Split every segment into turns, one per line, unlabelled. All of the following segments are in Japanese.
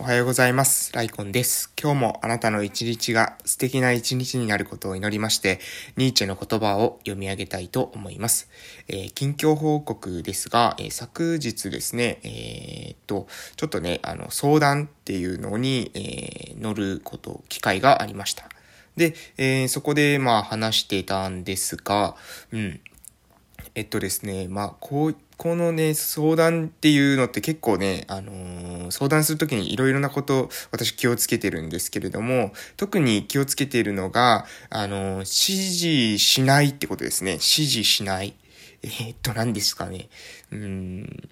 おはようございます。ライコンです。今日もあなたの一日が素敵な一日になることを祈りまして、ニーチェの言葉を読み上げたいと思います。えー、近況報告ですが、えー、昨日ですね、えー、っと、ちょっとね、あの、相談っていうのに、え乗ること、機会がありました。で、えそこで、まあ話していたんですが、うん。えっとですね、まあ、こう、このね、相談っていうのって結構ね、あのー、相談するときにいろいろなこと私気をつけてるんですけれども、特に気をつけているのが、あのー、指示しないってことですね。指示しない。えー、っと、何ですかね。うん。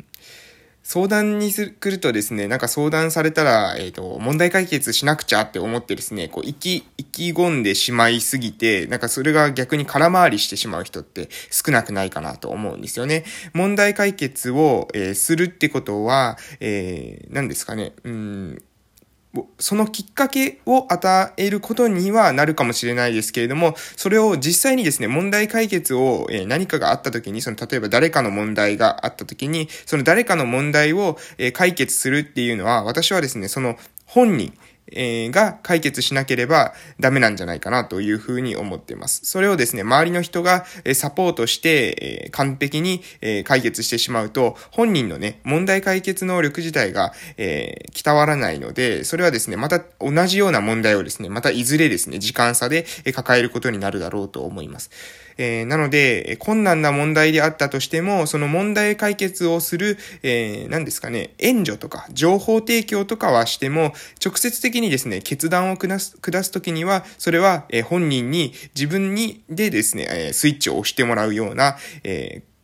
相談に来るとですね、なんか相談されたら、えっ、ー、と、問題解決しなくちゃって思ってですね、こう、意気、意気込んでしまいすぎて、なんかそれが逆に空回りしてしまう人って少なくないかなと思うんですよね。問題解決を、えー、するってことは、えー、何ですかね、うん、そのきっかけを与えることにはなるかもしれないですけれども、それを実際にですね、問題解決を、何かがあった時に、その例えば誰かの問題があった時に、その誰かの問題を、解決するっていうのは、私はですね、その本人、えー、が解決しなければダメなんじゃないかなというふうに思っています。それをですね、周りの人がサポートして、え、完璧に、え、解決してしまうと、本人のね、問題解決能力自体が、えー、きわらないので、それはですね、また同じような問題をですね、またいずれですね、時間差で抱えることになるだろうと思います。えー、なので、困難な問題であったとしても、その問題解決をする、えー、何ですかね、援助とか、情報提供とかはしても、直接的にですね、決断を下す、下すときには、それは、えー、本人に、自分に、でですね、えー、スイッチを押してもらうような、えー、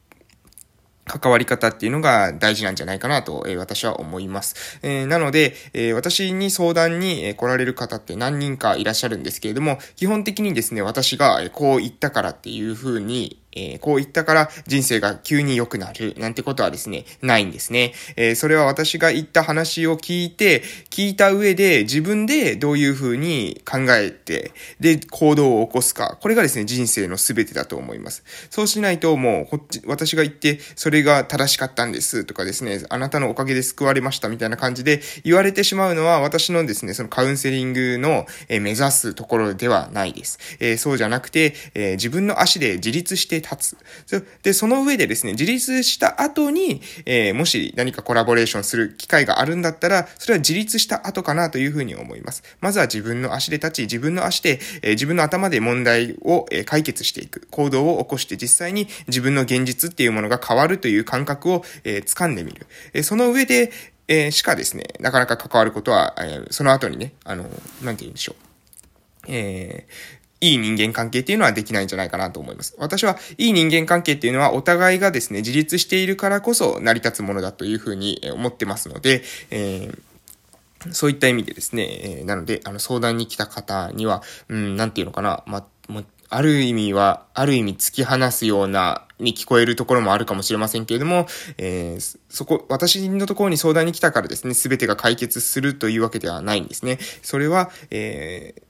関わり方っていうのが大事なんじゃないかなと、えー、私は思います。えー、なので、えー、私に相談に、来られる方って何人かいらっしゃるんですけれども、基本的にですね、私がこう言ったからっていうふうに、えー、こう言ったから人生が急に良くなるなんてことはですね、ないんですね。えー、それは私が言った話を聞いて、聞いた上で自分でどういうふうに考えて、で、行動を起こすか。これがですね、人生の全てだと思います。そうしないともう、こっち、私が言って、それが正しかったんですとかですね、あなたのおかげで救われましたみたいな感じで言われてしまうのは、私のですね、そのカウンセリングの、え、目指すところではないです。えそうじゃなくて、え自分の足で自立して立つ。で、その上でですね、自立した後に、えー、もし何かコラボレーションする機会があるんだったら、それは自立した後かなというふうに思います。まずは自分の足で立ち、自分の足で、えー、自分の頭で問題を、え、解決していく。行動を起こして実際に自分の現実っていうものが変わるという感覚を、えー、掴んでみる。えー、その上で、えー、しかですね、なかなか関わることは、えー、その後にね、あの、なんて言うんでしょう。えー、いい人間関係っていうのはできないんじゃないかなと思います。私はいい人間関係っていうのはお互いがですね、自立しているからこそ成り立つものだというふうに思ってますので、えーそういった意味でですね、えー、なので、あの、相談に来た方には、うん、なんていうのかな、ま、もある意味は、ある意味突き放すような、に聞こえるところもあるかもしれませんけれども、えー、そこ、私のところに相談に来たからですね、すべてが解決するというわけではないんですね。それは、えー、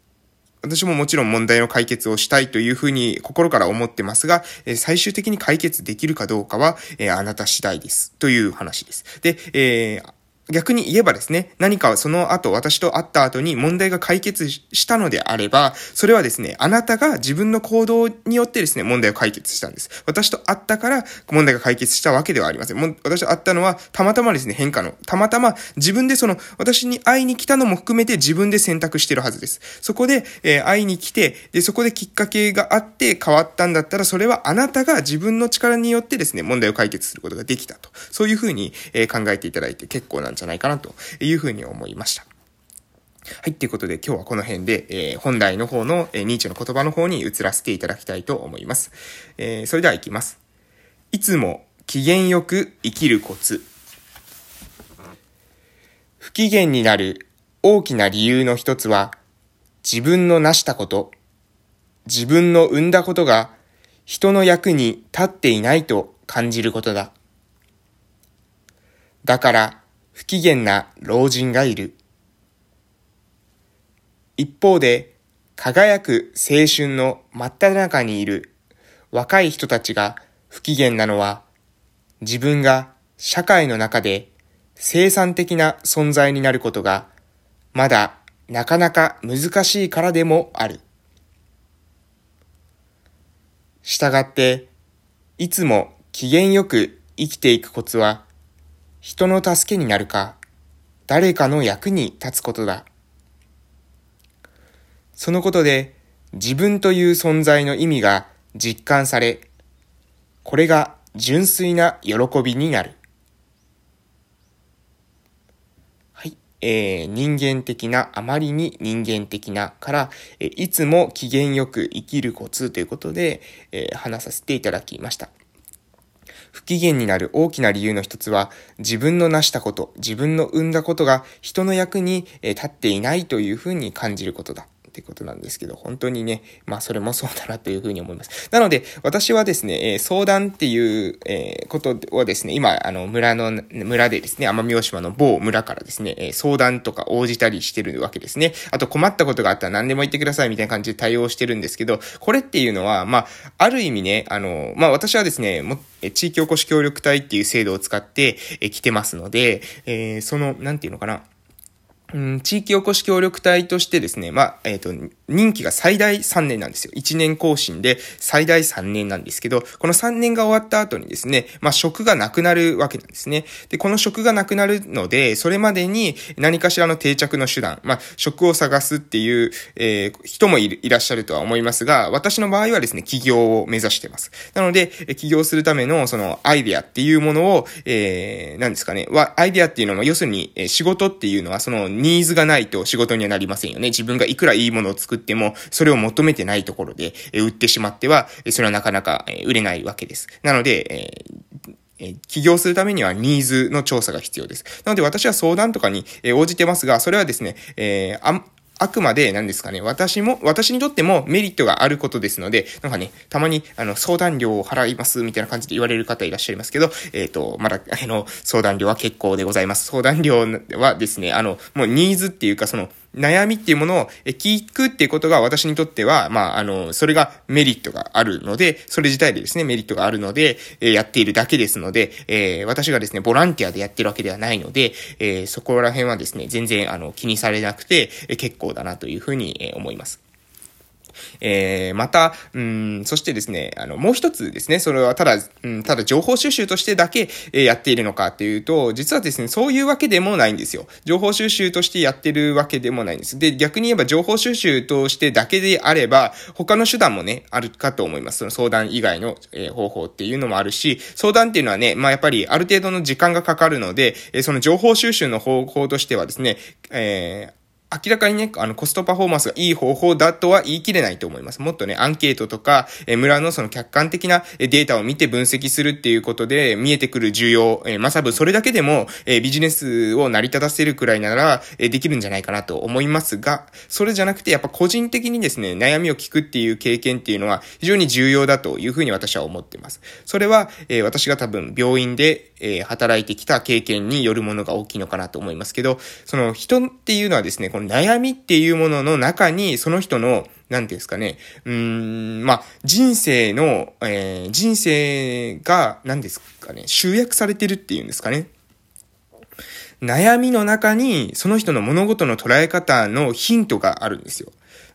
私ももちろん問題の解決をしたいというふうに心から思ってますが、最終的に解決できるかどうかは、あなた次第です。という話です。で、えー逆に言えばですね、何かその後、私と会った後に問題が解決したのであれば、それはですね、あなたが自分の行動によってですね、問題を解決したんです。私と会ったから問題が解決したわけではありません。も私と会ったのは、たまたまですね、変化の、たまたま自分でその、私に会いに来たのも含めて自分で選択してるはずです。そこで、えー、会いに来て、で、そこできっかけがあって変わったんだったら、それはあなたが自分の力によってですね、問題を解決することができたと。そういうふうに、えー、考えていただいて結構なんですんじゃないかなというふうに思いました。はい。ということで今日はこの辺で、えー、本題の方の、えー、ニーチェの言葉の方に移らせていただきたいと思います。えー、それでは行きます。いつも機嫌よく生きるコツ。不機嫌になる大きな理由の一つは、自分の成したこと、自分の生んだことが人の役に立っていないと感じることだ。だから不機嫌な老人がいる。一方で輝く青春の真っ只中にいる若い人たちが不機嫌なのは自分が社会の中で生産的な存在になることがまだなかなか難しいからでもある。したがって、いつも機嫌よく生きていくコツは、人の助けになるか、誰かの役に立つことだ。そのことで、自分という存在の意味が実感され、これが純粋な喜びになる。はい。えー、人間的な、あまりに人間的なから、えいつも機嫌よく生きるコツということで、えー、話させていただきました。不機嫌になる大きな理由の一つは、自分の成したこと、自分の生んだことが人の役に立っていないというふうに感じることだ。ってことなんですけど、本当にね、まあそれもそうだなというふうに思います。なので、私はですね、え相談っていう、えことをですね、今、あの、村の、村でですね、奄美大島の某村からですね、え相談とか応じたりしてるわけですね。あと困ったことがあったら何でも言ってくださいみたいな感じで対応してるんですけど、これっていうのは、まあ、ある意味ね、あの、まあ私はですね、も地域おこし協力隊っていう制度を使って、え来てますので、えー、その、なんていうのかな。うん、地域おこし協力隊としてですね、まあ、えっ、ー、と、任期が最大3年なんですよ。1年更新で最大3年なんですけど、この3年が終わった後にですね、まあ、職がなくなるわけなんですね。で、この職がなくなるので、それまでに何かしらの定着の手段、まあ、職を探すっていう、えー、人もいらっしゃるとは思いますが、私の場合はですね、起業を目指してます。なので、起業するためのそのアイデアっていうものを、えー、何ですかね、は、アイデアっていうのは、要するに、仕事っていうのは、そのニーズがないと仕事にはなりませんよね。自分がいくらいいものを作っても、それを求めてないところで、え売ってしまっては、それはなかなか売れないわけです。なので、え起業するためにはニーズの調査が必要です。なので私は相談とかに応じてますが、それはですね、えー、あくまで何ですかね、私も、私にとってもメリットがあることですので、なんかね、たまに、あの、相談料を払います、みたいな感じで言われる方いらっしゃいますけど、えっ、ー、と、まだ、あの、相談料は結構でございます。相談料はですね、あの、もうニーズっていうか、その、悩みっていうものを聞くっていうことが私にとっては、まあ、あの、それがメリットがあるので、それ自体でですね、メリットがあるので、えやっているだけですので、え、私がですね、ボランティアでやってるわけではないので、え、そこら辺はですね、全然、あの、気にされなくて、え結構だなというふうに、え思います。えー、また、うん、そしてですね、あの、もう一つですね、それはただ、うん、ただ情報収集としてだけ、えー、やっているのかっていうと、実はですね、そういうわけでもないんですよ。情報収集としてやってるわけでもないんです。で、逆に言えば情報収集としてだけであれば、他の手段もね、あるかと思います。その相談以外の、えー、方法っていうのもあるし、相談っていうのはね、まあやっぱりある程度の時間がかかるので、えー、その情報収集の方法としてはですね、えー、明らかにね、あの、コストパフォーマンスがいい方法だとは言い切れないと思います。もっとね、アンケートとか、え村のその客観的なデータを見て分析するっていうことで見えてくる需要、えまあ、多分それだけでも、えビジネスを成り立たせるくらいなら、えできるんじゃないかなと思いますが、それじゃなくて、やっぱ個人的にですね、悩みを聞くっていう経験っていうのは非常に重要だというふうに私は思っています。それは、え私が多分病院で、え働いてきた経験によるものが大きいのかなと思いますけど、その人っていうのはですね、この悩みっていうものの中に、その人の、なんていうんですかね、うん、まあ、人生の、えー、人生が、何ですかね、集約されてるっていうんですかね。悩みの中に、その人の物事の捉え方のヒントがあるんですよ。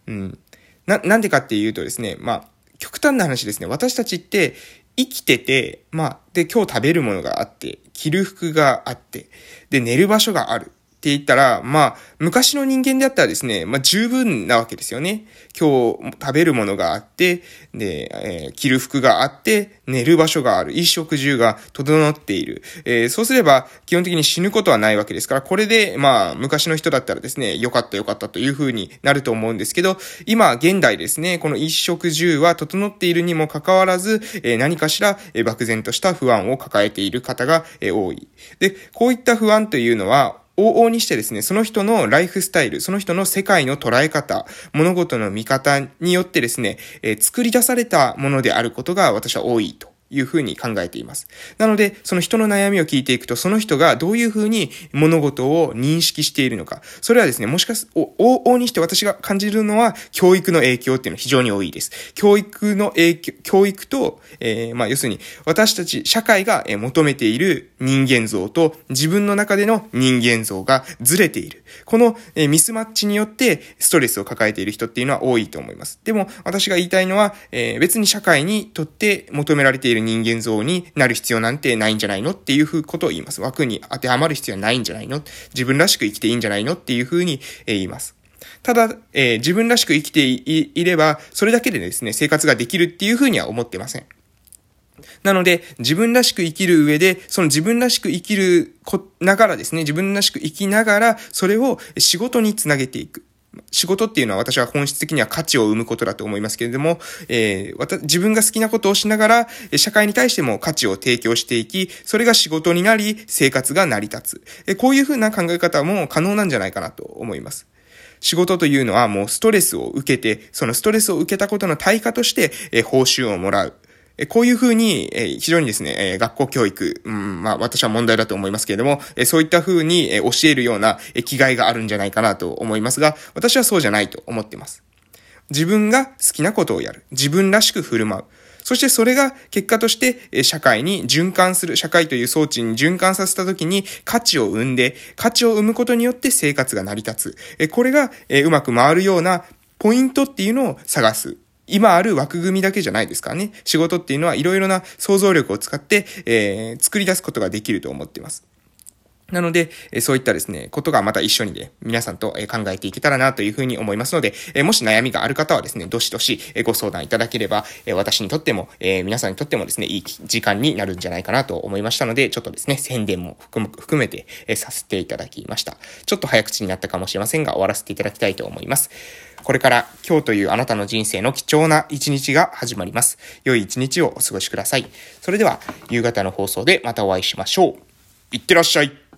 うん。な、なんでかっていうとですね、まあ、極端な話ですね、私たちって生きてて、まあ、で、今日食べるものがあって、着る服があって、で、寝る場所がある。って言ったら、まあ、昔の人間であったらですね、まあ十分なわけですよね。今日食べるものがあって、で、えー、着る服があって、寝る場所がある。衣食住が整っている。えー、そうすれば、基本的に死ぬことはないわけですから、これで、まあ、昔の人だったらですね、良かった良かったという風になると思うんですけど、今、現代ですね、この衣食住は整っているにもかかわらず、えー、何かしら、え、漠然とした不安を抱えている方が、え、多い。で、こういった不安というのは、往々にしてですね、その人のライフスタイル、その人の世界の捉え方、物事の見方によってですね、えー、作り出されたものであることが私は多いと。いうふうに考えています。なので、その人の悩みを聞いていくと、その人がどういうふうに物事を認識しているのか。それはですね、もしかす、往々にして私が感じるのは、教育の影響っていうのは非常に多いです。教育の影響、教育と、えー、まあ、要するに、私たち、社会が求めている人間像と、自分の中での人間像がずれている。この、えミスマッチによって、ストレスを抱えている人っていうのは多いと思います。でも、私が言いたいのは、えー、別に社会にとって求められているる人間像になる必要なんてないんじゃないのっていうことを言います。枠に当てはまる必要はないんじゃないの？自分らしく生きていいんじゃないのっていうふうに言います。ただ、えー、自分らしく生きていれば、それだけでですね、生活ができるっていうふうには思ってません。なので、自分らしく生きる上で、その自分らしく生きるこながらですね、自分らしく生きながら、それを仕事につなげていく。仕事っていうのは私は本質的には価値を生むことだと思いますけれども、えー、自分が好きなことをしながら、社会に対しても価値を提供していき、それが仕事になり、生活が成り立つ。えこういうふうな考え方も可能なんじゃないかなと思います。仕事というのはもうストレスを受けて、そのストレスを受けたことの対価として、え報酬をもらう。こういうふうに、え非常にですね、え学校教育、うん、まあ私は問題だと思いますけれども、えそういったふうに、え教えるような、え気概があるんじゃないかなと思いますが、私はそうじゃないと思っています。自分が好きなことをやる。自分らしく振る舞う。そしてそれが結果として社会に循環する、社会という装置に循環させた時に価値を生んで、価値を生むことによって生活が成り立つ。これがうまく回るようなポイントっていうのを探す。今ある枠組みだけじゃないですからね。仕事っていうのはいろいろな想像力を使って、えー、作り出すことができると思っています。なので、そういったですね、ことがまた一緒にね、皆さんと考えていけたらなというふうに思いますので、もし悩みがある方はですね、どしどしご相談いただければ、私にとっても、皆さんにとってもですね、いい時間になるんじゃないかなと思いましたので、ちょっとですね、宣伝も含めてさせていただきました。ちょっと早口になったかもしれませんが、終わらせていただきたいと思います。これから今日というあなたの人生の貴重な一日が始まります。良い一日をお過ごしください。それでは夕方の放送でまたお会いしましょう。いってらっしゃい。